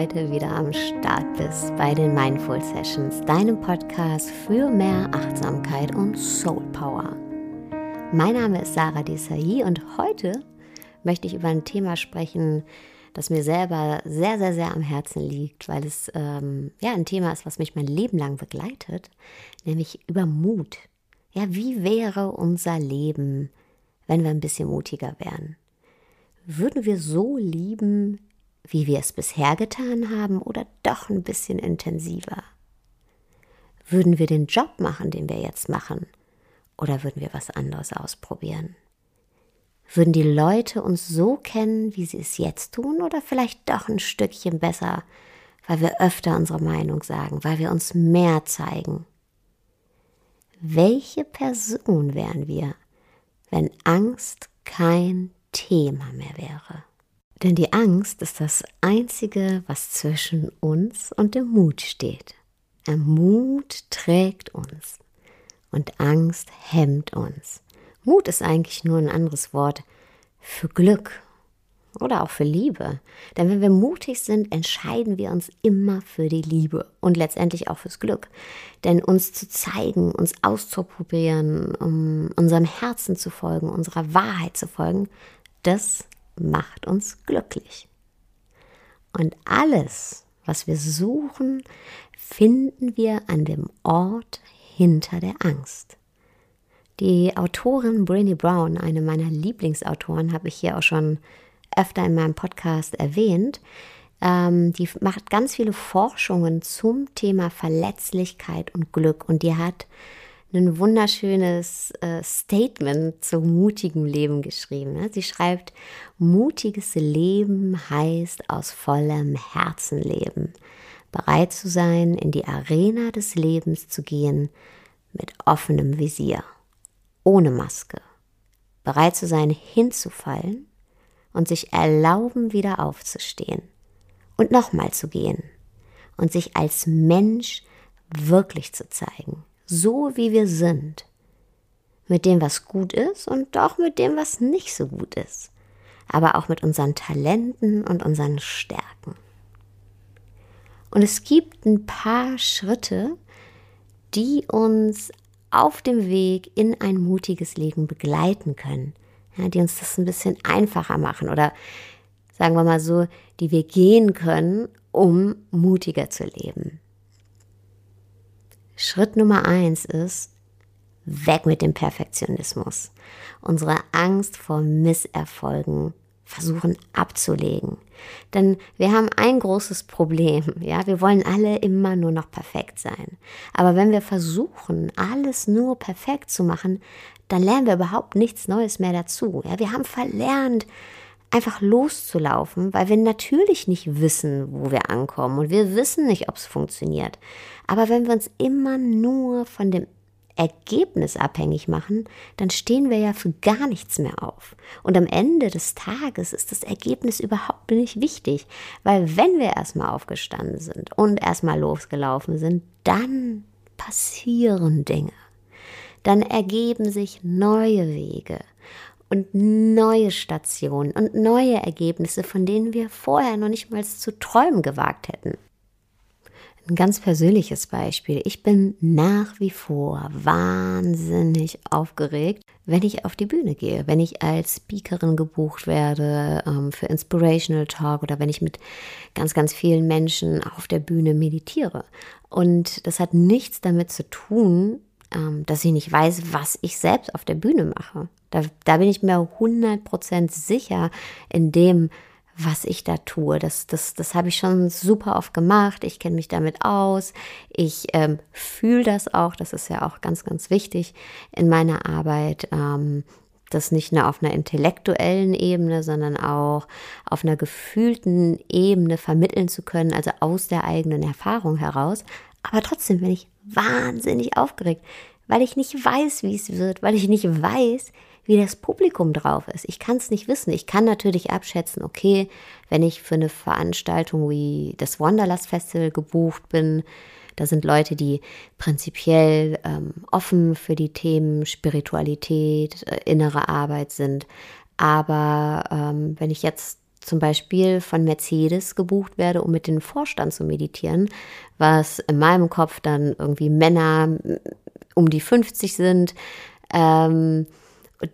heute wieder am Start bist bei den Mindful Sessions, deinem Podcast für mehr Achtsamkeit und Soul Power. Mein Name ist Sarah Desai und heute möchte ich über ein Thema sprechen, das mir selber sehr, sehr, sehr am Herzen liegt, weil es ähm, ja ein Thema ist, was mich mein Leben lang begleitet, nämlich über Mut. Ja, wie wäre unser Leben, wenn wir ein bisschen mutiger wären? Würden wir so lieben, wie wir es bisher getan haben, oder doch ein bisschen intensiver? Würden wir den Job machen, den wir jetzt machen, oder würden wir was anderes ausprobieren? Würden die Leute uns so kennen, wie sie es jetzt tun, oder vielleicht doch ein Stückchen besser, weil wir öfter unsere Meinung sagen, weil wir uns mehr zeigen? Welche Person wären wir, wenn Angst kein Thema mehr wäre? Denn die Angst ist das Einzige, was zwischen uns und dem Mut steht. Der Mut trägt uns und Angst hemmt uns. Mut ist eigentlich nur ein anderes Wort für Glück oder auch für Liebe. Denn wenn wir mutig sind, entscheiden wir uns immer für die Liebe und letztendlich auch fürs Glück. Denn uns zu zeigen, uns auszuprobieren, um unserem Herzen zu folgen, unserer Wahrheit zu folgen, das macht uns glücklich. Und alles, was wir suchen, finden wir an dem Ort hinter der Angst. Die Autorin Brené Brown, eine meiner Lieblingsautoren, habe ich hier auch schon öfter in meinem Podcast erwähnt. Ähm, die macht ganz viele Forschungen zum Thema Verletzlichkeit und Glück und die hat ein wunderschönes äh, Statement zu mutigem Leben geschrieben. Ne? Sie schreibt, mutiges Leben heißt aus vollem Herzen leben, bereit zu sein, in die Arena des Lebens zu gehen mit offenem Visier, ohne Maske, bereit zu sein, hinzufallen und sich erlauben, wieder aufzustehen und nochmal zu gehen und sich als Mensch wirklich zu zeigen so wie wir sind. Mit dem, was gut ist und auch mit dem, was nicht so gut ist. Aber auch mit unseren Talenten und unseren Stärken. Und es gibt ein paar Schritte, die uns auf dem Weg in ein mutiges Leben begleiten können, ja, die uns das ein bisschen einfacher machen oder sagen wir mal so, die wir gehen können, um mutiger zu leben. Schritt Nummer eins ist, weg mit dem Perfektionismus. Unsere Angst vor Misserfolgen versuchen abzulegen. Denn wir haben ein großes Problem, ja, wir wollen alle immer nur noch perfekt sein. Aber wenn wir versuchen, alles nur perfekt zu machen, dann lernen wir überhaupt nichts Neues mehr dazu. Ja, wir haben verlernt, einfach loszulaufen, weil wir natürlich nicht wissen, wo wir ankommen und wir wissen nicht, ob es funktioniert. Aber wenn wir uns immer nur von dem Ergebnis abhängig machen, dann stehen wir ja für gar nichts mehr auf. Und am Ende des Tages ist das Ergebnis überhaupt nicht wichtig, weil wenn wir erstmal aufgestanden sind und erstmal losgelaufen sind, dann passieren Dinge. Dann ergeben sich neue Wege und neue Stationen und neue Ergebnisse, von denen wir vorher noch nicht mal zu träumen gewagt hätten. Ein ganz persönliches Beispiel. Ich bin nach wie vor wahnsinnig aufgeregt, wenn ich auf die Bühne gehe, wenn ich als Speakerin gebucht werde ähm, für Inspirational Talk oder wenn ich mit ganz, ganz vielen Menschen auf der Bühne meditiere. Und das hat nichts damit zu tun, ähm, dass ich nicht weiß, was ich selbst auf der Bühne mache. Da, da bin ich mir 100% sicher in dem, was ich da tue. Das, das, das habe ich schon super oft gemacht. Ich kenne mich damit aus. Ich ähm, fühle das auch. Das ist ja auch ganz, ganz wichtig in meiner Arbeit. Ähm, das nicht nur auf einer intellektuellen Ebene, sondern auch auf einer gefühlten Ebene vermitteln zu können, also aus der eigenen Erfahrung heraus. Aber trotzdem bin ich wahnsinnig aufgeregt, weil ich nicht weiß, wie es wird, weil ich nicht weiß, wie das Publikum drauf ist. Ich kann es nicht wissen. Ich kann natürlich abschätzen, okay, wenn ich für eine Veranstaltung wie das Wanderlust Festival gebucht bin, da sind Leute, die prinzipiell ähm, offen für die Themen Spiritualität, äh, innere Arbeit sind. Aber ähm, wenn ich jetzt zum Beispiel von Mercedes gebucht werde, um mit dem Vorstand zu meditieren, was in meinem Kopf dann irgendwie Männer um die 50 sind, ähm,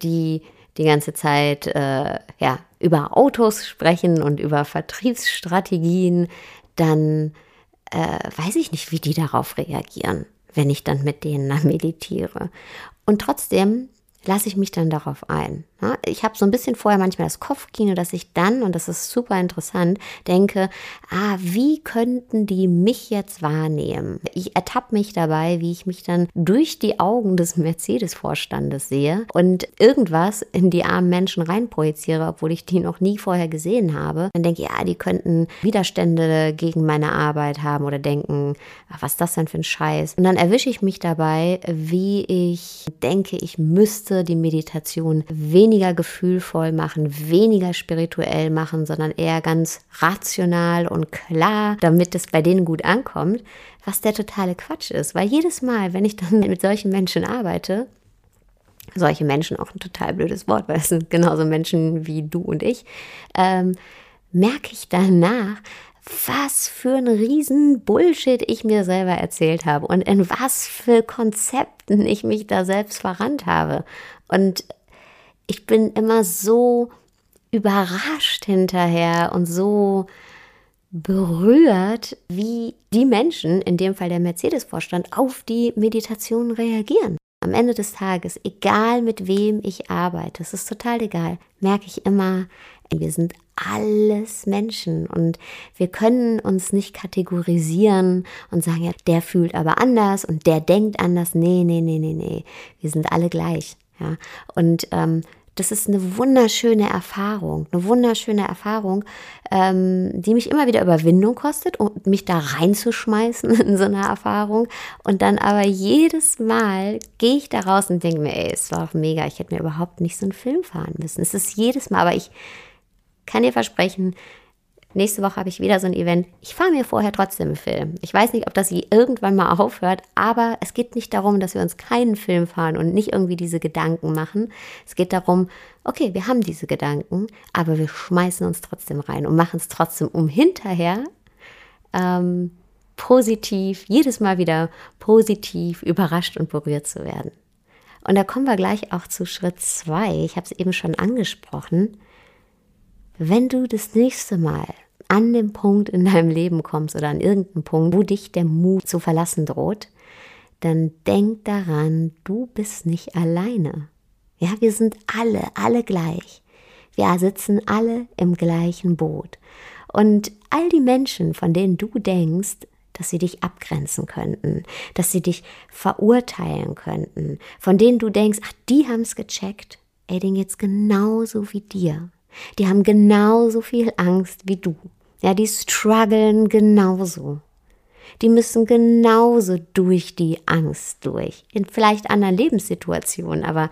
die die ganze Zeit äh, ja, über Autos sprechen und über Vertriebsstrategien, dann äh, weiß ich nicht, wie die darauf reagieren, wenn ich dann mit denen meditiere. Und trotzdem lasse ich mich dann darauf ein. Ich habe so ein bisschen vorher manchmal das Kopfkino, dass ich dann, und das ist super interessant, denke, ah, wie könnten die mich jetzt wahrnehmen? Ich ertappe mich dabei, wie ich mich dann durch die Augen des Mercedes-Vorstandes sehe und irgendwas in die armen Menschen reinprojiziere, obwohl ich die noch nie vorher gesehen habe. Dann denke ich, ja, die könnten Widerstände gegen meine Arbeit haben oder denken, ach, was ist das denn für ein Scheiß? Und dann erwische ich mich dabei, wie ich denke, ich müsste die Meditation weniger weniger gefühlvoll machen, weniger spirituell machen, sondern eher ganz rational und klar, damit es bei denen gut ankommt, was der totale Quatsch ist. Weil jedes Mal, wenn ich dann mit solchen Menschen arbeite, solche Menschen auch ein total blödes Wort, weil es sind genauso Menschen wie du und ich, ähm, merke ich danach, was für ein riesen Bullshit ich mir selber erzählt habe und in was für Konzepten ich mich da selbst verrannt habe. Und ich bin immer so überrascht hinterher und so berührt, wie die Menschen, in dem Fall der Mercedes-Vorstand, auf die Meditation reagieren. Am Ende des Tages, egal mit wem ich arbeite, es ist total egal, merke ich immer, wir sind alles Menschen und wir können uns nicht kategorisieren und sagen, ja, der fühlt aber anders und der denkt anders. Nee, nee, nee, nee, nee. Wir sind alle gleich. Ja, und ähm, das ist eine wunderschöne Erfahrung, eine wunderschöne Erfahrung, ähm, die mich immer wieder Überwindung kostet, um mich da reinzuschmeißen in so eine Erfahrung. Und dann aber jedes Mal gehe ich da raus und denke mir, ey, es war auch mega, ich hätte mir überhaupt nicht so einen Film fahren müssen. Es ist jedes Mal, aber ich kann dir versprechen, Nächste Woche habe ich wieder so ein Event. Ich fahre mir vorher trotzdem einen Film. Ich weiß nicht, ob das irgendwann mal aufhört, aber es geht nicht darum, dass wir uns keinen Film fahren und nicht irgendwie diese Gedanken machen. Es geht darum, okay, wir haben diese Gedanken, aber wir schmeißen uns trotzdem rein und machen es trotzdem, um hinterher ähm, positiv, jedes Mal wieder positiv überrascht und berührt zu werden. Und da kommen wir gleich auch zu Schritt zwei. Ich habe es eben schon angesprochen. Wenn du das nächste Mal an dem Punkt in deinem Leben kommst oder an irgendeinem Punkt, wo dich der Mut zu verlassen droht, dann denk daran, du bist nicht alleine. Ja, wir sind alle, alle gleich. Wir sitzen alle im gleichen Boot. Und all die Menschen, von denen du denkst, dass sie dich abgrenzen könnten, dass sie dich verurteilen könnten, von denen du denkst, ach, die haben es gecheckt, ey, denen geht's genauso wie dir. Die haben genauso viel Angst wie du. Ja, die strugglen genauso. Die müssen genauso durch die Angst durch. In vielleicht anderen Lebenssituationen, aber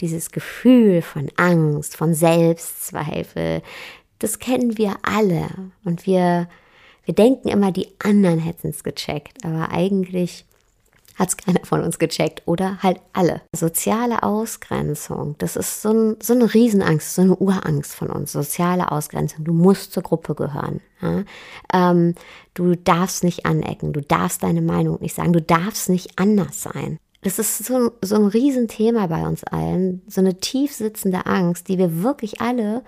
dieses Gefühl von Angst, von Selbstzweifel, das kennen wir alle. Und wir, wir denken immer, die anderen hätten es gecheckt. Aber eigentlich hat es keiner von uns gecheckt oder halt alle. Soziale Ausgrenzung, das ist so, ein, so eine Riesenangst, so eine Urangst von uns. Soziale Ausgrenzung, du musst zur Gruppe gehören. Ja? Ähm, du darfst nicht anecken, du darfst deine Meinung nicht sagen, du darfst nicht anders sein. Das ist so, so ein Riesenthema bei uns allen, so eine tief sitzende Angst, die wir wirklich alle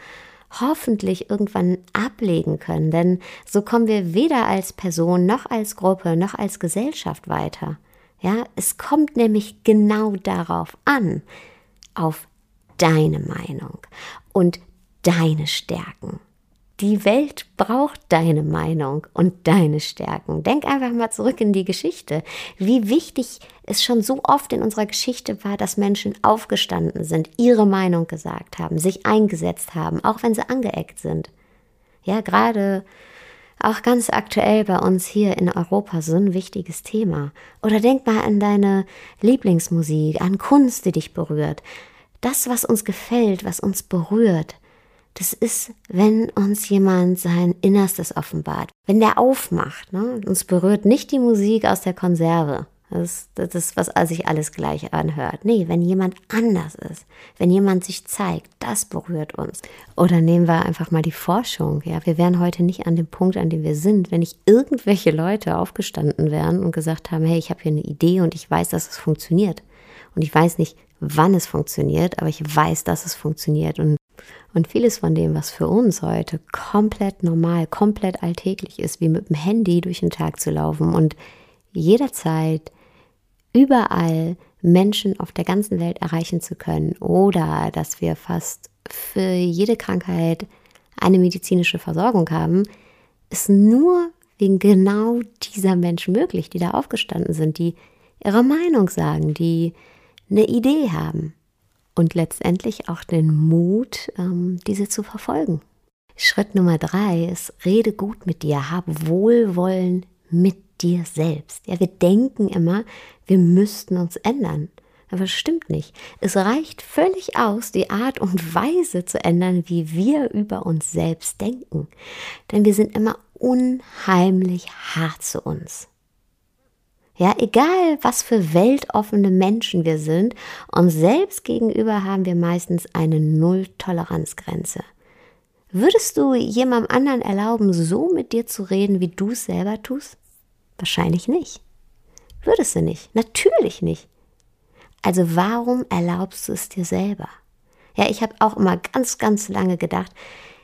hoffentlich irgendwann ablegen können, denn so kommen wir weder als Person noch als Gruppe noch als Gesellschaft weiter. Ja, es kommt nämlich genau darauf an, auf deine Meinung und deine Stärken. Die Welt braucht deine Meinung und deine Stärken. Denk einfach mal zurück in die Geschichte. Wie wichtig es schon so oft in unserer Geschichte war, dass Menschen aufgestanden sind, ihre Meinung gesagt haben, sich eingesetzt haben, auch wenn sie angeeckt sind. Ja, gerade auch ganz aktuell bei uns hier in Europa so ein wichtiges Thema. Oder denk mal an deine Lieblingsmusik, an Kunst, die dich berührt. Das, was uns gefällt, was uns berührt, das ist, wenn uns jemand sein Innerstes offenbart. Wenn der aufmacht, ne? uns berührt nicht die Musik aus der Konserve. Das, das ist, was sich alles gleich anhört. Nee, wenn jemand anders ist, wenn jemand sich zeigt, das berührt uns. Oder nehmen wir einfach mal die Forschung. Ja, wir wären heute nicht an dem Punkt, an dem wir sind, wenn nicht irgendwelche Leute aufgestanden wären und gesagt haben, hey, ich habe hier eine Idee und ich weiß, dass es funktioniert. Und ich weiß nicht, wann es funktioniert, aber ich weiß, dass es funktioniert. Und, und vieles von dem, was für uns heute komplett normal, komplett alltäglich ist, wie mit dem Handy durch den Tag zu laufen und jederzeit überall Menschen auf der ganzen Welt erreichen zu können oder dass wir fast für jede Krankheit eine medizinische Versorgung haben, ist nur wegen genau dieser Menschen möglich, die da aufgestanden sind, die ihre Meinung sagen, die eine Idee haben und letztendlich auch den Mut, ähm, diese zu verfolgen. Schritt Nummer drei ist, rede gut mit dir, hab Wohlwollen mit dir selbst. Ja, wir denken immer, wir müssten uns ändern. Aber das stimmt nicht. Es reicht völlig aus, die Art und Weise zu ändern, wie wir über uns selbst denken. Denn wir sind immer unheimlich hart zu uns. Ja, egal was für weltoffene Menschen wir sind, uns selbst gegenüber haben wir meistens eine Null-Toleranzgrenze. Würdest du jemandem anderen erlauben, so mit dir zu reden, wie du es selber tust? Wahrscheinlich nicht. Würdest du nicht. Natürlich nicht. Also warum erlaubst du es dir selber? Ja, ich habe auch immer ganz, ganz lange gedacht,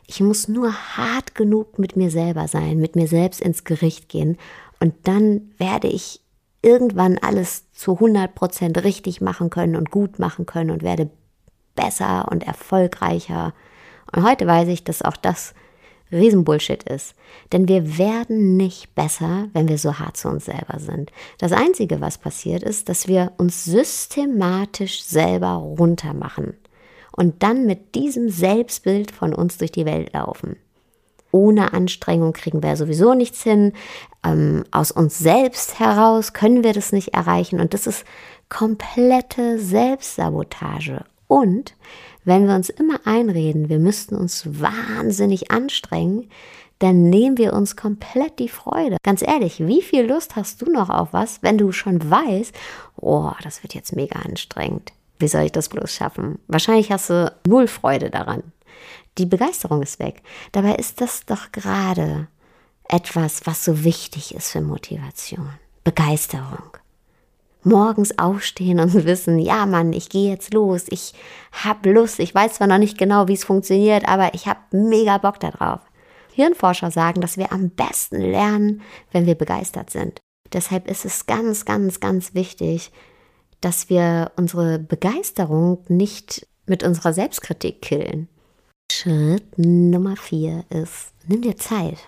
ich muss nur hart genug mit mir selber sein, mit mir selbst ins Gericht gehen und dann werde ich irgendwann alles zu 100 Prozent richtig machen können und gut machen können und werde besser und erfolgreicher. Und heute weiß ich, dass auch das Riesenbullshit ist. Denn wir werden nicht besser, wenn wir so hart zu uns selber sind. Das Einzige, was passiert, ist, dass wir uns systematisch selber runtermachen und dann mit diesem Selbstbild von uns durch die Welt laufen. Ohne Anstrengung kriegen wir sowieso nichts hin. Ähm, aus uns selbst heraus können wir das nicht erreichen. Und das ist komplette Selbstsabotage. Und wenn wir uns immer einreden, wir müssten uns wahnsinnig anstrengen, dann nehmen wir uns komplett die Freude. Ganz ehrlich, wie viel Lust hast du noch auf was, wenn du schon weißt, oh, das wird jetzt mega anstrengend. Wie soll ich das bloß schaffen? Wahrscheinlich hast du null Freude daran. Die Begeisterung ist weg. Dabei ist das doch gerade etwas, was so wichtig ist für Motivation. Begeisterung morgens aufstehen und wissen, ja Mann, ich gehe jetzt los, ich habe Lust, ich weiß zwar noch nicht genau, wie es funktioniert, aber ich habe mega Bock darauf. Hirnforscher sagen, dass wir am besten lernen, wenn wir begeistert sind. Deshalb ist es ganz, ganz, ganz wichtig, dass wir unsere Begeisterung nicht mit unserer Selbstkritik killen. Schritt Nummer vier ist, nimm dir Zeit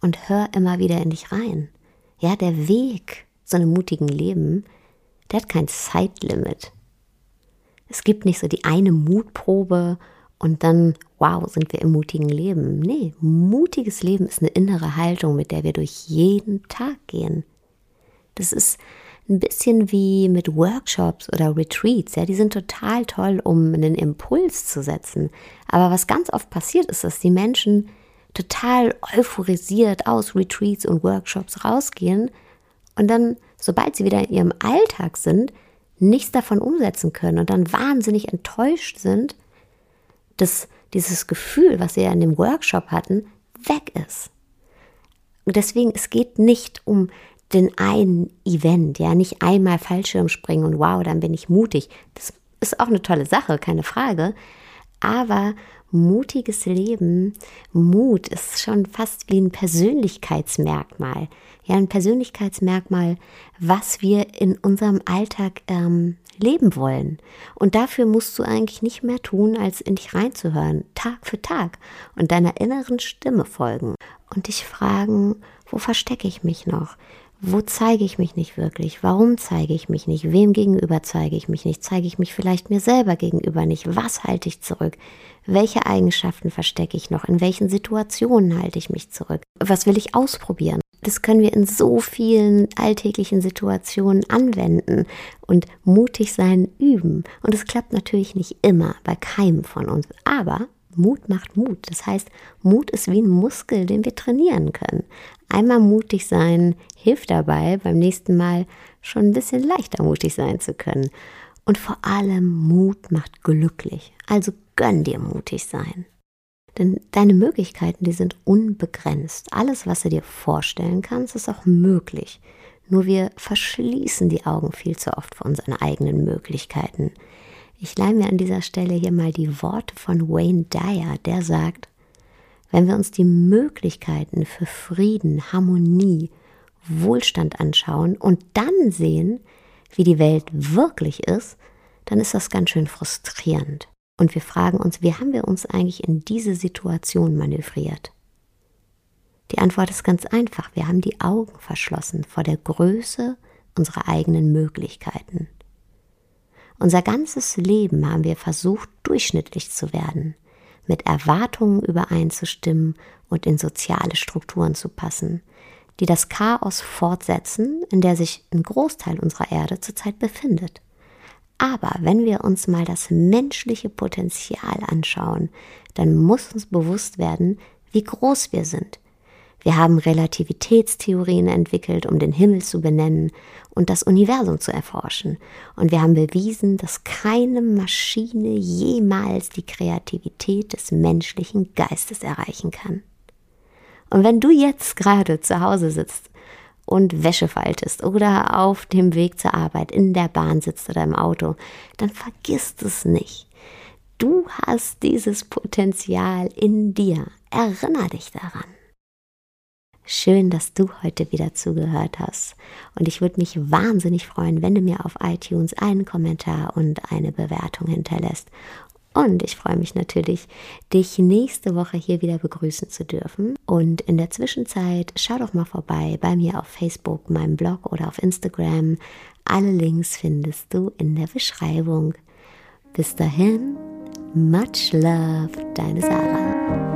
und hör immer wieder in dich rein. Ja, der Weg zu einem mutigen Leben der hat kein Zeitlimit. Es gibt nicht so die eine Mutprobe und dann, wow, sind wir im mutigen Leben. Nee, mutiges Leben ist eine innere Haltung, mit der wir durch jeden Tag gehen. Das ist ein bisschen wie mit Workshops oder Retreats. Ja, die sind total toll, um einen Impuls zu setzen. Aber was ganz oft passiert ist, dass die Menschen total euphorisiert aus Retreats und Workshops rausgehen und dann sobald sie wieder in ihrem Alltag sind, nichts davon umsetzen können und dann wahnsinnig enttäuscht sind, dass dieses Gefühl, was sie ja in dem Workshop hatten, weg ist. Und deswegen, es geht nicht um den einen Event, ja, nicht einmal Fallschirm springen und wow, dann bin ich mutig. Das ist auch eine tolle Sache, keine Frage. Aber mutiges Leben, Mut ist schon fast wie ein Persönlichkeitsmerkmal. Ja, ein Persönlichkeitsmerkmal, was wir in unserem Alltag ähm, leben wollen. Und dafür musst du eigentlich nicht mehr tun, als in dich reinzuhören, Tag für Tag und deiner inneren Stimme folgen und dich fragen, wo verstecke ich mich noch? Wo zeige ich mich nicht wirklich? Warum zeige ich mich nicht? Wem gegenüber zeige ich mich nicht? Zeige ich mich vielleicht mir selber gegenüber nicht? Was halte ich zurück? Welche Eigenschaften verstecke ich noch? In welchen Situationen halte ich mich zurück? Was will ich ausprobieren? Das können wir in so vielen alltäglichen Situationen anwenden und mutig sein üben. Und es klappt natürlich nicht immer bei keinem von uns. Aber Mut macht Mut. Das heißt, Mut ist wie ein Muskel, den wir trainieren können. Einmal mutig sein hilft dabei, beim nächsten Mal schon ein bisschen leichter mutig sein zu können. Und vor allem Mut macht glücklich. Also gönn dir mutig sein. Denn deine Möglichkeiten, die sind unbegrenzt. Alles, was du dir vorstellen kannst, ist auch möglich. Nur wir verschließen die Augen viel zu oft vor unseren eigenen Möglichkeiten. Ich leih mir an dieser Stelle hier mal die Worte von Wayne Dyer, der sagt, wenn wir uns die Möglichkeiten für Frieden, Harmonie, Wohlstand anschauen und dann sehen, wie die Welt wirklich ist, dann ist das ganz schön frustrierend. Und wir fragen uns, wie haben wir uns eigentlich in diese Situation manövriert? Die Antwort ist ganz einfach. Wir haben die Augen verschlossen vor der Größe unserer eigenen Möglichkeiten. Unser ganzes Leben haben wir versucht, durchschnittlich zu werden, mit Erwartungen übereinzustimmen und in soziale Strukturen zu passen, die das Chaos fortsetzen, in der sich ein Großteil unserer Erde zurzeit befindet. Aber wenn wir uns mal das menschliche Potenzial anschauen, dann muss uns bewusst werden, wie groß wir sind, wir haben Relativitätstheorien entwickelt, um den Himmel zu benennen und das Universum zu erforschen. Und wir haben bewiesen, dass keine Maschine jemals die Kreativität des menschlichen Geistes erreichen kann. Und wenn du jetzt gerade zu Hause sitzt und Wäsche faltest oder auf dem Weg zur Arbeit in der Bahn sitzt oder im Auto, dann vergiss es nicht. Du hast dieses Potenzial in dir. Erinner dich daran. Schön, dass du heute wieder zugehört hast. Und ich würde mich wahnsinnig freuen, wenn du mir auf iTunes einen Kommentar und eine Bewertung hinterlässt. Und ich freue mich natürlich, dich nächste Woche hier wieder begrüßen zu dürfen. Und in der Zwischenzeit schau doch mal vorbei bei mir auf Facebook, meinem Blog oder auf Instagram. Alle Links findest du in der Beschreibung. Bis dahin, much love, deine Sarah.